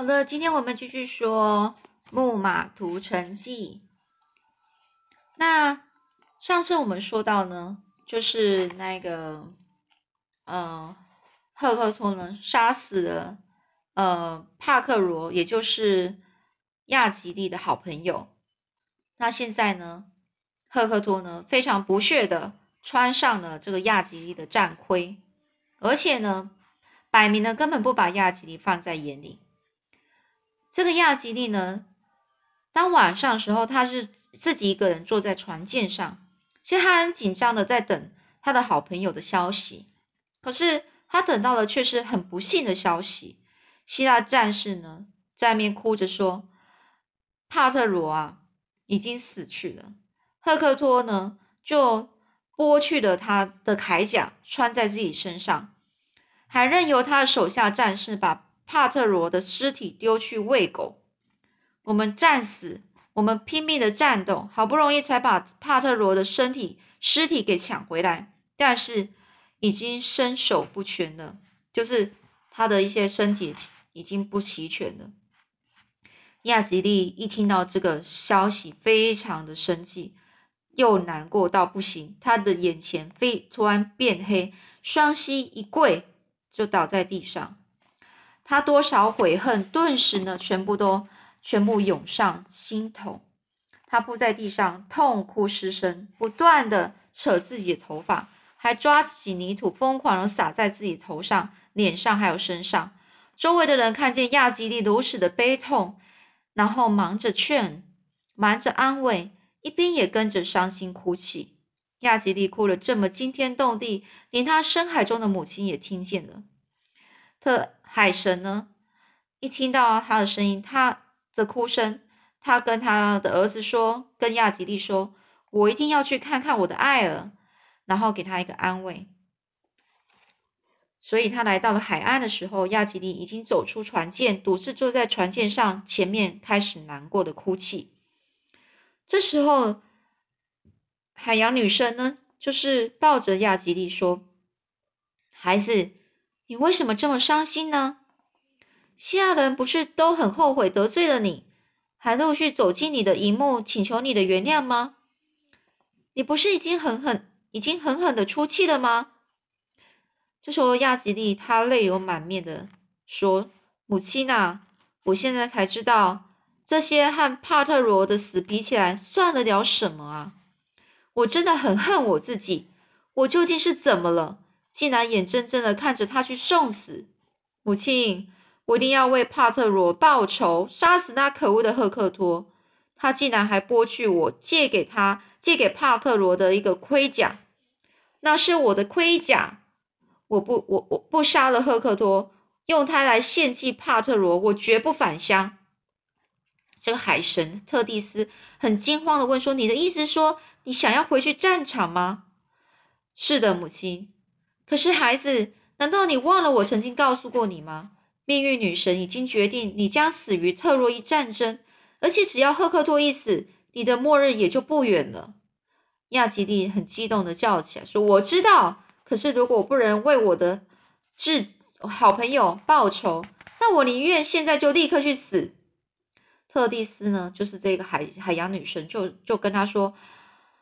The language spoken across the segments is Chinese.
好的，今天我们继续说《木马屠城记》。那上次我们说到呢，就是那个，呃，赫克托呢杀死了呃帕克罗，也就是亚吉利的好朋友。那现在呢，赫克托呢非常不屑的穿上了这个亚吉利的战盔，而且呢，摆明了根本不把亚吉利放在眼里。这个亚吉利呢，当晚上的时候，他是自己一个人坐在船舰上，其实他很紧张的在等他的好朋友的消息。可是他等到的却是很不幸的消息，希腊战士呢在面哭着说：“帕特罗啊，已经死去了。”赫克托呢就剥去了他的铠甲，穿在自己身上，还任由他的手下战士把。帕特罗的尸体丢去喂狗，我们战死，我们拼命的战斗，好不容易才把帕特罗的身体尸体给抢回来，但是已经身手不全了，就是他的一些身体已经不齐全了。亚吉利一听到这个消息，非常的生气，又难过到不行，他的眼前非突然变黑，双膝一跪，就倒在地上。他多少悔恨，顿时呢，全部都全部涌上心头。他扑在地上，痛哭失声，不断的扯自己的头发，还抓起泥土，疯狂的撒在自己头上、脸上还有身上。周围的人看见亚基利如此的悲痛，然后忙着劝，忙着安慰，一边也跟着伤心哭泣。亚基利哭了这么惊天动地，连他深海中的母亲也听见了。特。海神呢？一听到他的声音，他的哭声，他跟他的儿子说，跟亚吉利说：“我一定要去看看我的爱儿，然后给他一个安慰。”所以，他来到了海岸的时候，亚吉利已经走出船舰，独自坐在船舰上，前面开始难过的哭泣。这时候，海洋女神呢，就是抱着亚吉利说：“孩子。”你为什么这么伤心呢？希腊人不是都很后悔得罪了你，还陆续走进你的荧幕，请求你的原谅吗？你不是已经狠狠、已经狠狠的出气了吗？这时候，亚吉利他泪流满面的说：“母亲啊，我现在才知道，这些和帕特罗的死比起来，算得了什么啊！我真的很恨我自己，我究竟是怎么了？”竟然眼睁睁的看着他去送死，母亲，我一定要为帕特罗报仇，杀死那可恶的赫克托。他竟然还剥去我借给他、借给帕特罗的一个盔甲，那是我的盔甲。我不，我我不杀了赫克托，用它来献祭帕特罗，我绝不返乡。这个海神特蒂斯很惊慌的问说：“你的意思说，你想要回去战场吗？”“是的，母亲。”可是，孩子，难道你忘了我曾经告诉过你吗？命运女神已经决定你将死于特洛伊战争，而且只要赫克托一死，你的末日也就不远了。亚吉利很激动的叫起来，说：“我知道，可是如果不能为我的至好朋友报仇，那我宁愿现在就立刻去死。”特蒂斯呢，就是这个海海洋女神，就就跟他说：“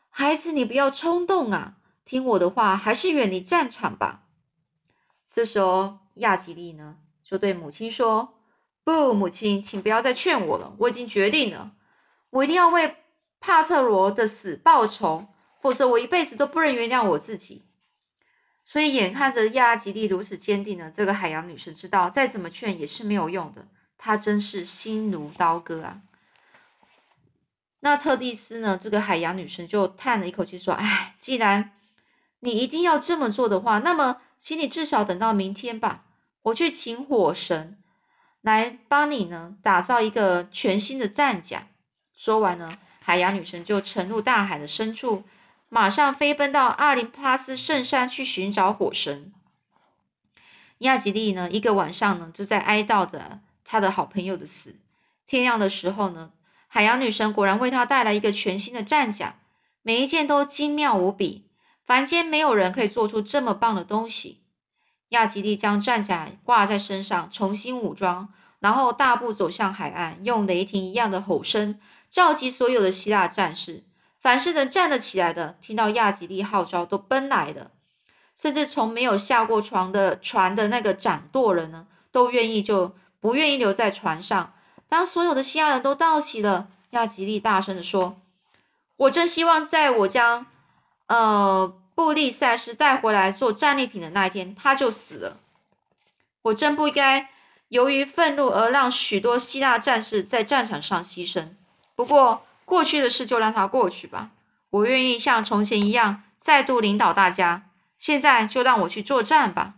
孩子，你不要冲动啊。”听我的话，还是远离战场吧。这时候，亚吉利呢就对母亲说：“不，母亲，请不要再劝我了。我已经决定了，我一定要为帕特罗的死报仇，否则我一辈子都不能原谅我自己。”所以，眼看着亚吉利如此坚定呢，这个海洋女神知道，再怎么劝也是没有用的。她真是心如刀割啊！那特蒂斯呢，这个海洋女神就叹了一口气说：“哎，既然……”你一定要这么做的话，那么，请你至少等到明天吧。我去请火神来帮你呢，打造一个全新的战甲。说完呢，海洋女神就沉入大海的深处，马上飞奔到阿林帕斯圣山去寻找火神。亚吉利呢，一个晚上呢，就在哀悼着他的好朋友的死。天亮的时候呢，海洋女神果然为他带来一个全新的战甲，每一件都精妙无比。凡间没有人可以做出这么棒的东西。亚吉利将战甲挂在身上，重新武装，然后大步走向海岸，用雷霆一样的吼声召集所有的希腊战士。凡是能站得起来的，听到亚吉利号召，都奔来了。甚至从没有下过床的船的那个掌舵人呢，都愿意就不愿意留在船上。当所有的希腊人都到齐了，亚吉利大声地说：“我真希望在我将呃布利赛斯带回来做战利品的那一天，他就死了。我真不该。”由于愤怒而让许多希腊战士在战场上牺牲。不过，过去的事就让它过去吧。我愿意像从前一样再度领导大家。现在就让我去作战吧。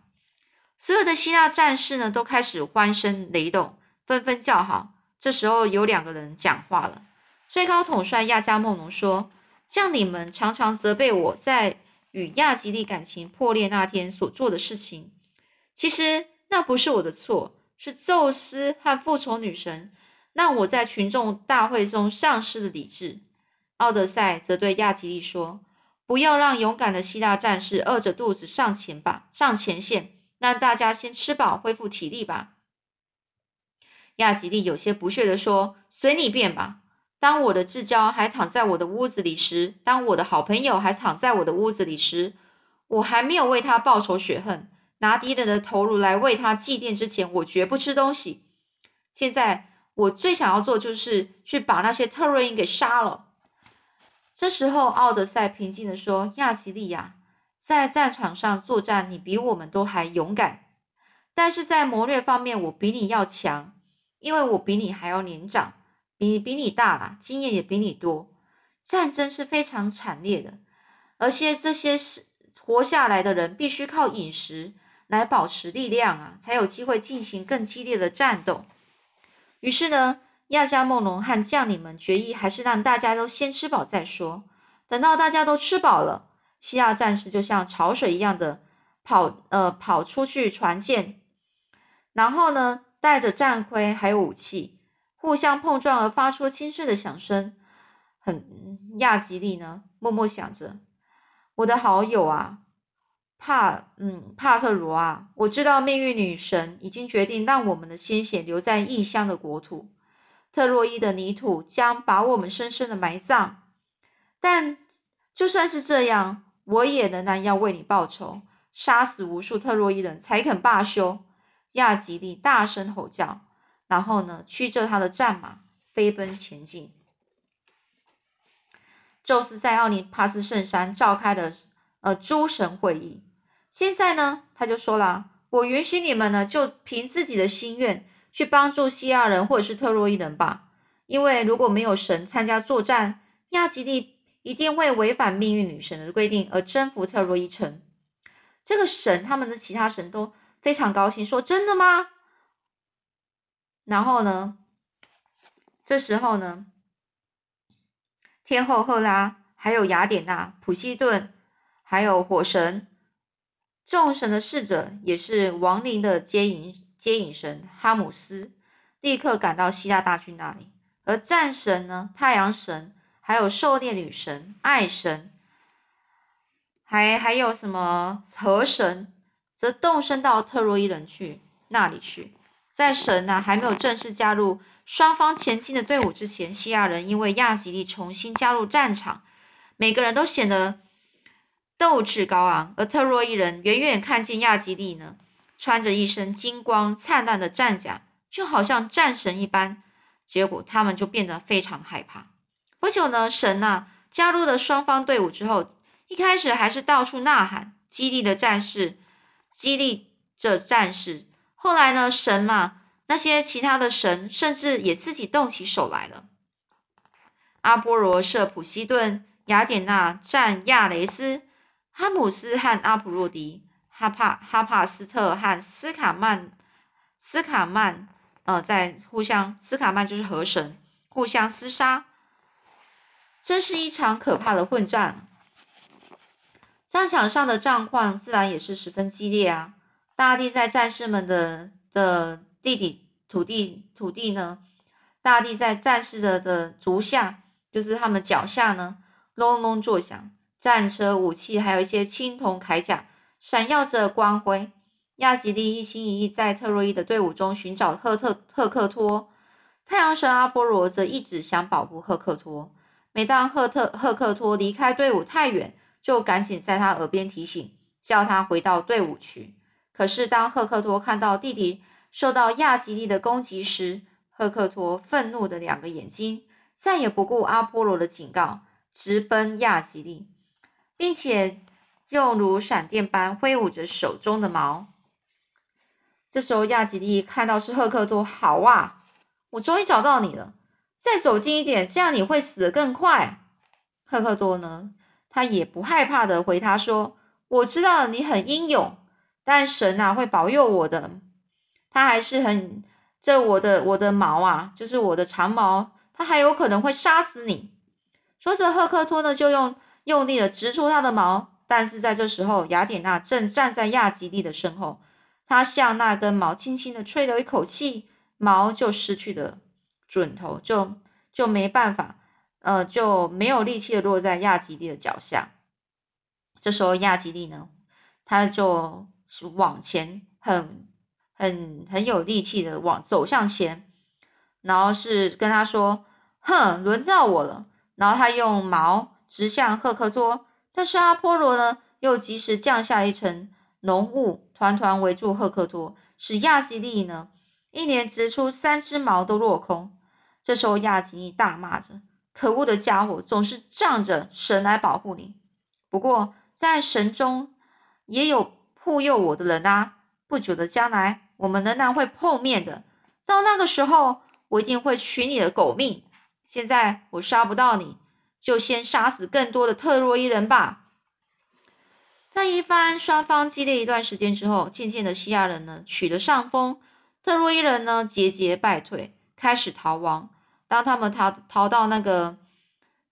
所有的希腊战士呢，都开始欢声雷动，纷纷叫好。这时候，有两个人讲话了。最高统帅亚加梦农说：“像你们常常责备我在与亚吉利感情破裂那天所做的事情。其实那不是我的错。”是宙斯和复仇女神让我在群众大会中丧失了理智。奥德赛则对亚吉利说：“不要让勇敢的希腊战士饿着肚子上前吧，上前线，让大家先吃饱，恢复体力吧。”亚吉利有些不屑地说：“随你便吧。当我的至交还躺在我的屋子里时，当我的好朋友还躺在我的屋子里时，我还没有为他报仇雪恨。”拿敌人的头颅来为他祭奠之前，我绝不吃东西。现在我最想要做就是去把那些特瑞因给杀了。这时候，奥德赛平静地说：“亚奇利亚，在战场上作战，你比我们都还勇敢。但是在谋略方面，我比你要强，因为我比你还要年长，比比你大啦，经验也比你多。战争是非常惨烈的，而且这些是活下来的人必须靠饮食。”来保持力量啊，才有机会进行更激烈的战斗。于是呢，亚加梦龙和将领们决议，还是让大家都先吃饱再说。等到大家都吃饱了，希腊战士就像潮水一样的跑，呃，跑出去船舰，然后呢，带着战盔还有武器，互相碰撞而发出清脆的响声。很亚吉利呢，默默想着，我的好友啊。帕，嗯，帕特罗啊，我知道命运女神已经决定让我们的鲜血留在异乡的国土，特洛伊的泥土将把我们深深的埋葬。但就算是这样，我也仍然要为你报仇，杀死无数特洛伊人才肯罢休。亚吉利大声吼叫，然后呢，驱着他的战马飞奔前进。宙斯在奥林帕斯圣山召开了呃诸神会议。现在呢，他就说了：“我允许你们呢，就凭自己的心愿去帮助希腊人或者是特洛伊人吧。因为如果没有神参加作战，亚吉利一定会违反命运女神的规定而征服特洛伊城。这个神，他们的其他神都非常高兴，说：‘真的吗？’然后呢，这时候呢，天后赫拉，还有雅典娜、普西顿，还有火神。”众神的侍者也是亡灵的接引接引神哈姆斯，立刻赶到希腊大军那里。而战神呢，太阳神，还有狩猎女神爱神，还还有什么河神，则动身到特洛伊人去那里去。在神呢还没有正式加入双方前进的队伍之前，希腊人因为亚吉利重新加入战场，每个人都显得。斗志高昂，而特洛伊人远远看见亚吉利呢，穿着一身金光灿烂的战甲，就好像战神一般。结果他们就变得非常害怕。不久呢，神呐加入了双方队伍之后，一开始还是到处呐喊，激励的战士，激励着战士。后来呢，神嘛，那些其他的神甚至也自己动起手来了。阿波罗射普西顿，雅典娜战亚雷斯。哈姆斯和阿普洛迪，哈帕哈帕斯特和斯卡曼斯卡曼，呃，在互相斯卡曼就是河神，互相厮杀，真是一场可怕的混战。战场上的战况自然也是十分激烈啊！大地在战士们的的地底土地土地呢，大地在战士的的足下，就是他们脚下呢，隆隆作响。战车、武器，还有一些青铜铠甲，闪耀着光辉。亚吉利一心一意在特洛伊的队伍中寻找赫特赫克托，太阳神阿波罗则一直想保护赫克托。每当赫特赫克托离开队伍太远，就赶紧在他耳边提醒，叫他回到队伍去。可是当赫克托看到弟弟受到亚吉利的攻击时，赫克托愤怒的两个眼睛再也不顾阿波罗的警告，直奔亚吉利，并且又如闪电般挥舞着手中的矛。这时候，亚吉利看到是赫克托，好啊，我终于找到你了！再走近一点，这样你会死得更快。赫克托呢，他也不害怕的回他说：“我知道你很英勇，但神啊会保佑我的。他还是很这我的我的毛啊，就是我的长毛，他还有可能会杀死你。”说着，赫克托呢就用用力的直出他的毛，但是在这时候，雅典娜正站在亚吉利的身后。他向那根毛轻轻的吹了一口气，毛就失去了准头，就就没办法，呃，就没有力气的落在亚吉利的脚下。这时候亚吉利呢，他就是往前，很很很有力气的往走向前，然后是跟他说：“哼，轮到我了。”然后他用矛直向赫克托，但是阿波罗呢，又及时降下一层浓雾。团团围住赫克托，使亚吉利呢一连直出三只矛都落空。这时候亚吉利大骂着：“可恶的家伙，总是仗着神来保护你。不过在神中也有护佑我的人啊！不久的将来，我们仍然会碰面的。到那个时候，我一定会取你的狗命。现在我杀不到你，就先杀死更多的特洛伊人吧。”在一番双方激烈一段时间之后，渐渐的西亚人呢取得上风，特洛伊人呢节节败退，开始逃亡。当他们逃逃到那个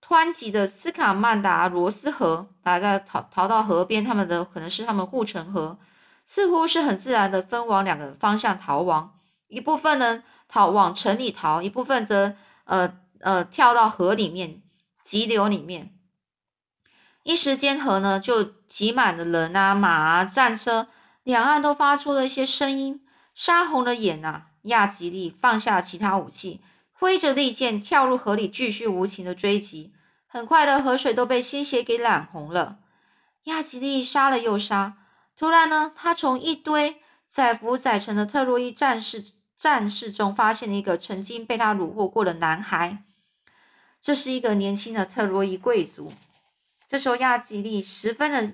湍急的斯卡曼达罗斯河，大概逃逃到河边，他们的可能是他们护城河，似乎是很自然的分往两个方向逃亡。一部分呢逃往城里逃，一部分则呃呃跳到河里面急流里面。一时间，河呢就挤满了人啊、马啊、战车，两岸都发出了一些声音，杀红了眼呐。亚吉利放下其他武器，挥着利剑跳入河里，继续无情的追击。很快的，河水都被鲜血给染红了。亚吉利杀了又杀，突然呢，他从一堆载浮载沉的特洛伊战士战士中发现了一个曾经被他虏获过的男孩。这是一个年轻的特洛伊贵族。这时候，亚吉利十分的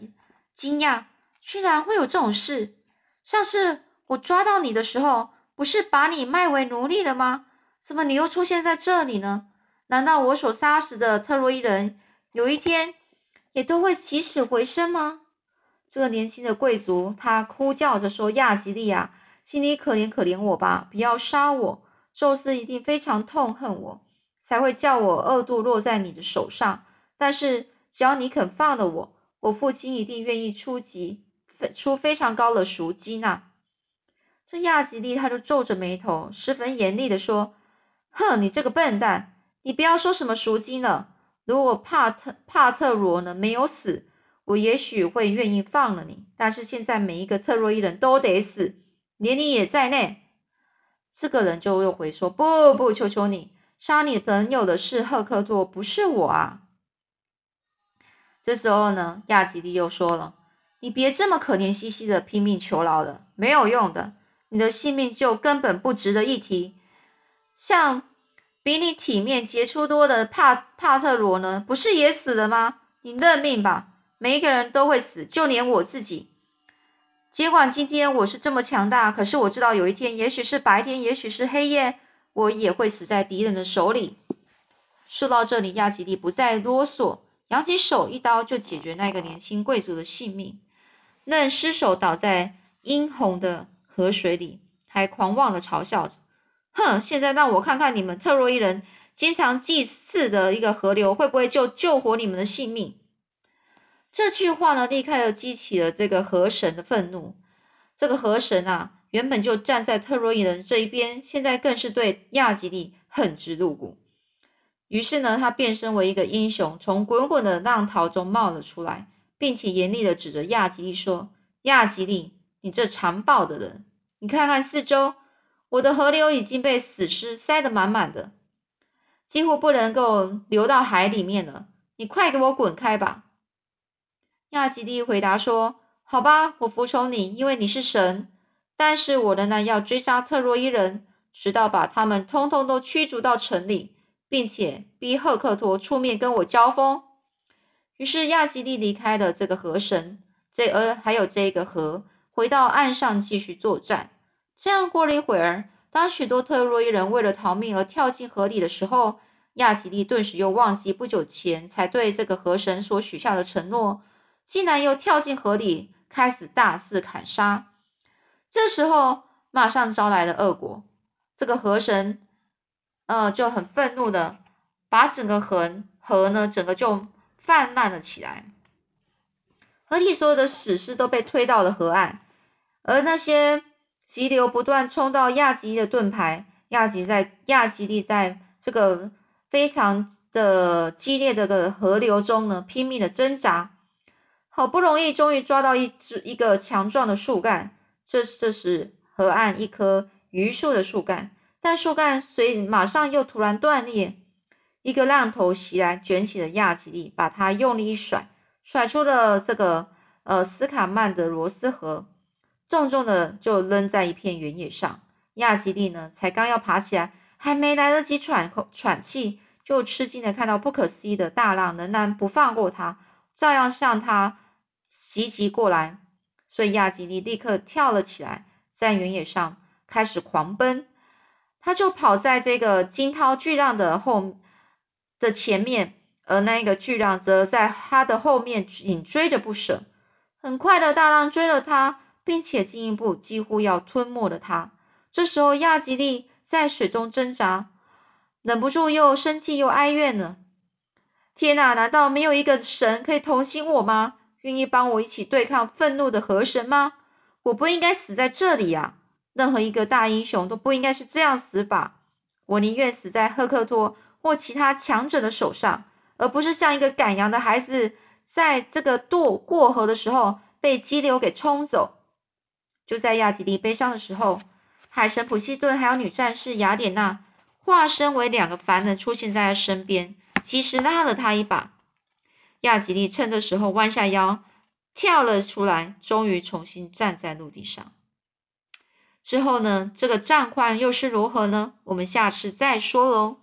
惊讶，居然会有这种事。上次我抓到你的时候，不是把你卖为奴隶了吗？怎么你又出现在这里呢？难道我所杀死的特洛伊人，有一天也都会起死回生吗？这个年轻的贵族他哭叫着说：“亚吉利亚，请你可怜可怜我吧，不要杀我。宙斯一定非常痛恨我，才会叫我二度落在你的手上。但是。”只要你肯放了我，我父亲一定愿意出级，出非常高的赎金呐。这亚吉利他就皱着眉头，十分严厉的说：“哼，你这个笨蛋，你不要说什么赎金了。如果帕特帕特罗呢没有死，我也许会愿意放了你。但是现在每一个特洛伊人都得死，连你也在内。”这个人就又回说：“不不，求求你，杀你朋友的是赫克托，不是我啊。”这时候呢，亚吉利又说了：“你别这么可怜兮兮的拼命求饶了，没有用的，你的性命就根本不值得一提。像比你体面杰出多的帕帕特罗呢，不是也死了吗？你认命吧，每一个人都会死，就连我自己。尽管今天我是这么强大，可是我知道有一天，也许是白天，也许是黑夜，我也会死在敌人的手里。”说到这里，亚吉利不再啰嗦。扬起手，一刀就解决那个年轻贵族的性命，任尸首倒在殷红的河水里，还狂妄的嘲笑着：“哼，现在让我看看你们特洛伊人经常祭祀的一个河流会不会就救活你们的性命。”这句话呢，立刻的激起了这个河神的愤怒。这个河神啊，原本就站在特洛伊人这一边，现在更是对亚吉利恨之入骨。于是呢，他变身为一个英雄，从滚滚的浪涛中冒了出来，并且严厉的指着亚吉利说：“亚吉利，你这残暴的人！你看看四周，我的河流已经被死尸塞得满满的，几乎不能够流到海里面了。你快给我滚开吧！”亚吉利回答说：“好吧，我服从你，因为你是神。但是我仍然要追杀特洛伊人，直到把他们通通都驱逐到城里，并且逼赫克托出面跟我交锋。”于是亚基利离开了这个河神，这而还有这个河，回到岸上继续作战。这样过了一会儿，当许多特洛伊人为了逃命而跳进河里的时候，亚吉利顿时又忘记不久前才对这个河神所许下的承诺，竟然又跳进河里，开始大肆砍杀。这时候马上招来了恶果，这个河神，呃，就很愤怒的把整个河河呢，整个就。泛滥了起来，河里所有的死尸都被推到了河岸，而那些急流不断冲到亚吉利的盾牌，亚吉在亚吉利在这个非常的激烈的个河流中呢，拼命的挣扎，好不容易终于抓到一只一个强壮的树干，这这是河岸一棵榆树的树干，但树干随马上又突然断裂。一个浪头袭来，卷起了亚吉利，把他用力一甩，甩出了这个呃斯卡曼的罗斯河，重重的就扔在一片原野上。亚吉利呢，才刚要爬起来，还没来得及喘口喘气，就吃惊的看到不可思议的大浪仍然不放过他，照样向他袭击过来。所以亚吉利立刻跳了起来，在原野上开始狂奔，他就跑在这个惊涛巨浪的后。的前面，而那个巨浪则在他的后面紧追着不舍。很快的大浪追了他，并且进一步几乎要吞没了他。这时候，亚吉利在水中挣扎，忍不住又生气又哀怨了。天哪，难道没有一个神可以同情我吗？愿意帮我一起对抗愤怒的河神吗？我不应该死在这里呀！任何一个大英雄都不应该是这样死法。我宁愿死在赫克托。或其他强者的手上，而不是像一个赶羊的孩子，在这个渡过河的时候被激流给冲走。就在亚吉利悲伤的时候，海神普西顿还有女战士雅典娜化身为两个凡人出现在他身边，及时拉了他一把。亚吉利趁这时候弯下腰跳了出来，终于重新站在陆地上。之后呢？这个战况又是如何呢？我们下次再说喽。